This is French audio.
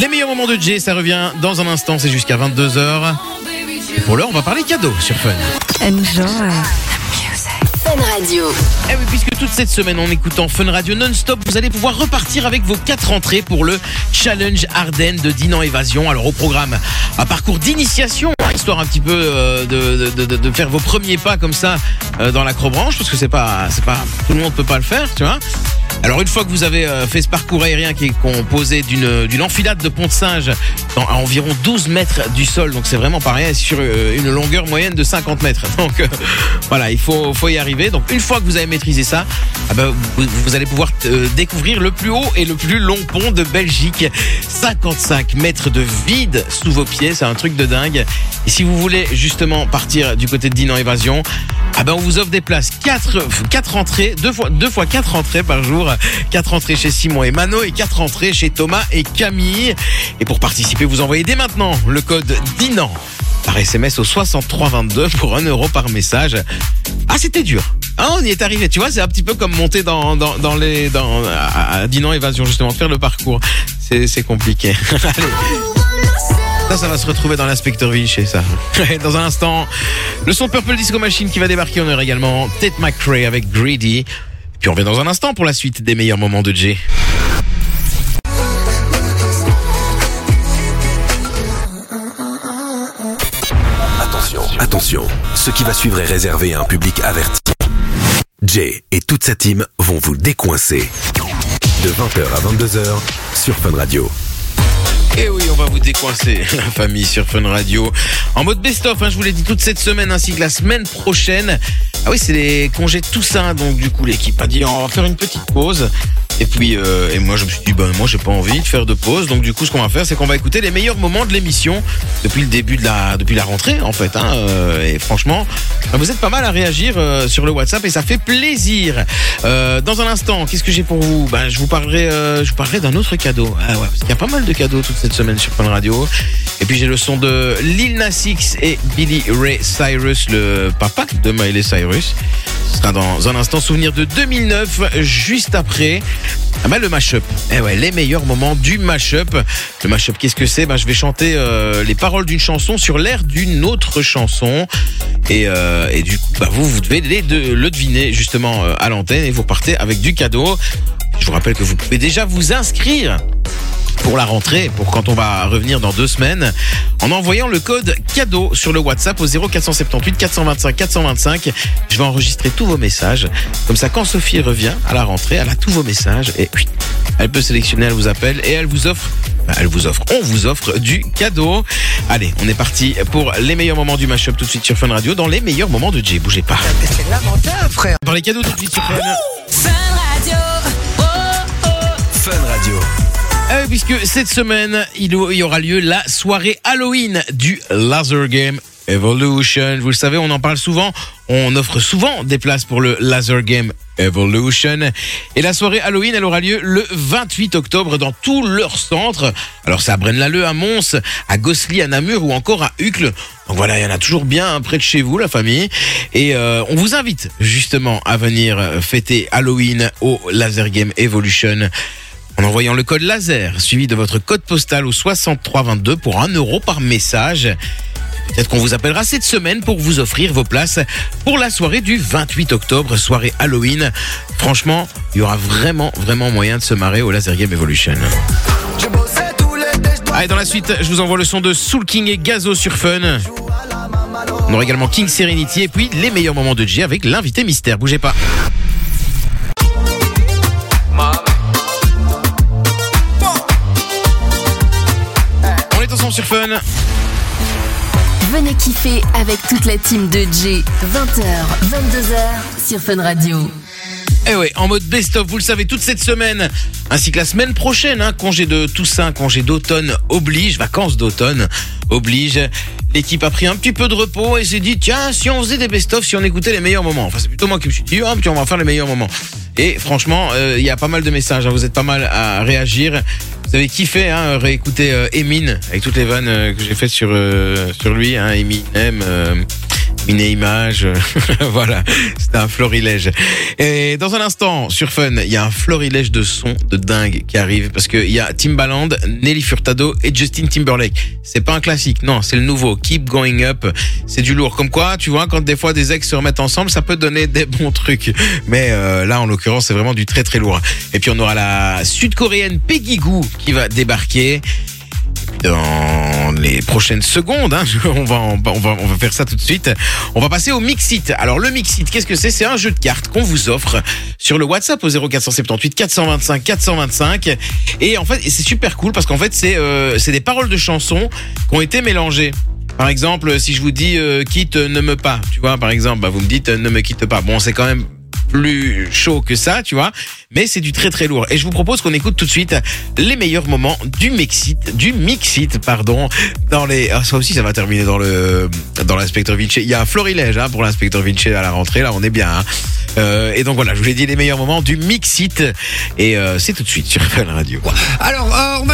Les meilleurs moments de Jay, ça revient dans un instant, c'est jusqu'à 22h. Et pour l'heure, on va parler cadeaux sur Fun. Enjoy. Fun Radio. Eh oui, puisque toute cette semaine, en écoutant Fun Radio non-stop, vous allez pouvoir repartir avec vos quatre entrées pour le Challenge Ardennes de Dinan Évasion. Alors au programme, un parcours d'initiation, histoire un petit peu euh, de, de, de, de faire vos premiers pas comme ça euh, dans l'acrobranche, parce que c'est pas, c'est pas, tout le monde peut pas le faire, tu vois. Alors une fois que vous avez euh, fait ce parcours aérien qui est composé d'une enfilade de pont de singe à environ 12 mètres du sol, donc c'est vraiment pas rien, sur euh, une longueur moyenne de 50 mètres. Donc euh, voilà, il faut, y arriver. Donc une fois que vous avez maîtrisé ça, ah ben, vous, allez pouvoir euh, découvrir le plus haut et le plus long pont de Belgique. 55 mètres de vide sous vos pieds, c'est un truc de dingue. Et si vous voulez justement partir du côté de Dinan Évasion, ah ben on vous offre des places 4 quatre entrées, deux fois deux fois quatre entrées par jour, quatre entrées chez Simon et Mano et quatre entrées chez Thomas et Camille. Et pour participer, vous envoyez dès maintenant le code DINAN par SMS au 6322 pour 1 euro par message. Ah, c'était dur. Ah, on y est arrivé. Tu vois, c'est un petit peu comme monter dans, dans, les, dans, à, Dinan Évasion, justement, faire le parcours. C'est, c'est compliqué. Allez. Ça, ça va se retrouver dans l'inspecteur Vinci, ça. Dans un instant, le son Purple Disco Machine qui va débarquer. On aura également Ted McRae avec Greedy. Puis on revient dans un instant pour la suite des meilleurs moments de Jay. Attention, ce qui va suivre est réservé à un public averti. Jay et toute sa team vont vous décoincer. De 20h à 22h sur Fun Radio. Et oui, on va vous décoincer, la famille sur Fun Radio. En mode best-of, hein, je vous l'ai dit toute cette semaine ainsi que la semaine prochaine. Ah oui, c'est les congés de Toussaint, donc du coup l'équipe a dit on va faire une petite pause. Et puis, euh, et moi je me suis dit, ben moi j'ai pas envie de faire de pause, donc du coup ce qu'on va faire, c'est qu'on va écouter les meilleurs moments de l'émission depuis le début de la, depuis la rentrée en fait. Hein, euh, et franchement, ben, vous êtes pas mal à réagir euh, sur le WhatsApp et ça fait plaisir. Dans un instant, qu'est-ce que j'ai pour vous? Ben je vous parlerai, je parlerai d'un autre cadeau. Ah ouais, parce y a pas mal de cadeaux toute cette semaine sur Fun Radio. Et puis j'ai le son de Lil Nas X et Billy Ray Cyrus, le papa de Miley Cyrus. Ce sera dans un instant souvenir de 2009, juste après ah bah, le mashup. Eh ouais, les meilleurs moments du mashup. Le mashup, qu'est-ce que c'est? Ben, Je vais chanter euh, les paroles d'une chanson sur l'air d'une autre chanson. Et, euh, et du coup, bah, vous, vous devez les de- le deviner justement euh, à l'antenne et vous partez avec du cadeau. Je vous rappelle que vous pouvez déjà vous inscrire pour la rentrée, pour quand on va revenir dans deux semaines, en envoyant le code cadeau sur le WhatsApp au 0478 425 425. Je vais enregistrer tous vos messages. Comme ça, quand Sophie revient à la rentrée, elle a tous vos messages et oui, elle peut sélectionner, elle vous appelle et elle vous offre, bah, elle vous offre, on vous offre du cadeau. Allez, on est parti pour les meilleurs moments du mashup tout de suite sur Fun Radio, dans les meilleurs moments de Jay. Bougez pas. C'est lamentable, frère. Dans les cadeaux tout de suite sur Fun. Fun Radio. Euh, puisque cette semaine, il y aura lieu la soirée Halloween du Laser Game Evolution. Vous le savez, on en parle souvent. On offre souvent des places pour le Laser Game Evolution. Et la soirée Halloween, elle aura lieu le 28 octobre dans tous leurs centres. Alors c'est à Braine-l'Alleud, à Mons, à Gosselies, à Namur ou encore à Uccle. Donc voilà, il y en a toujours bien hein, près de chez vous, la famille. Et euh, on vous invite justement à venir fêter Halloween au Laser Game Evolution en envoyant le code laser suivi de votre code postal au 6322 pour 1 euro par message. Peut-être qu'on vous appellera cette semaine pour vous offrir vos places pour la soirée du 28 octobre, soirée Halloween. Franchement, il y aura vraiment, vraiment moyen de se marrer au Laser Game Evolution. Allez, dans la suite, je vous envoie le son de Soul King et Gazo sur Fun. On aura également King Serenity et puis les meilleurs moments de J avec l'invité mystère. Bougez pas. Sur Fun. Venez kiffer avec toute la team de J. 20h, 22h sur Fun Radio. Eh ouais, en mode best-of, vous le savez, toute cette semaine, ainsi que la semaine prochaine, hein, congé de Toussaint, congé d'automne oblige, vacances d'automne oblige. L'équipe a pris un petit peu de repos et s'est dit, tiens, si on faisait des best-of, si on écoutait les meilleurs moments. Enfin, c'est plutôt moi qui me suis dit, ah, tiens, on va faire les meilleurs moments. Et franchement, euh, il y a pas mal de messages, hein, vous êtes pas mal à réagir. Vous avez kiffé, hein, réécouter euh, Emin avec toutes les vannes euh, que j'ai faites sur, euh, sur lui, hein, Eminem. Euh, une image. voilà, c'est un florilège. Et dans un instant, sur Fun, il y a un florilège de sons de dingue qui arrive parce qu'il y a Timbaland, Nelly Furtado et Justin Timberlake. C'est pas un classique, non, c'est le nouveau. Keep Going Up. C'est du lourd. Comme quoi, tu vois, quand des fois des ex se remettent ensemble, ça peut donner des bons trucs. Mais euh, là, en l'occurrence, c'est vraiment du très très lourd. Et puis on aura la sud-coréenne Peggy Goo qui va débarquer dans les prochaines secondes. Hein, on, va, on, va, on, va, faire ça tout de suite. On va passer au Mixit. Alors le Mixit, qu'est-ce que c'est? C'est un jeu de cartes qu'on vous offre sur le WhatsApp au 0478 425 425. Et en fait, c'est super cool parce qu'en fait, c'est euh, des paroles de chansons qui ont été mélangées. Par exemple, si je vous dis euh, quitte ne me pas, tu vois, par exemple, bah, vous me dites euh, ne me quitte pas. Bon, c'est quand même plus chaud que ça, tu vois. Mais c'est du très très lourd. Et je vous propose qu'on écoute tout de suite les meilleurs moments du Mixit, du Mixit, pardon, dans les. Ah, ça aussi, ça va terminer dans le dans l'inspecteur Vinci. Il y a un florilège hein, pour l'inspecteur Vinci à la rentrée. Là, on est bien. Hein. Euh, et donc voilà, je vous ai dit les meilleurs moments du Mixit. Et euh, c'est tout de suite sur Fun Radio. Alors, euh, on va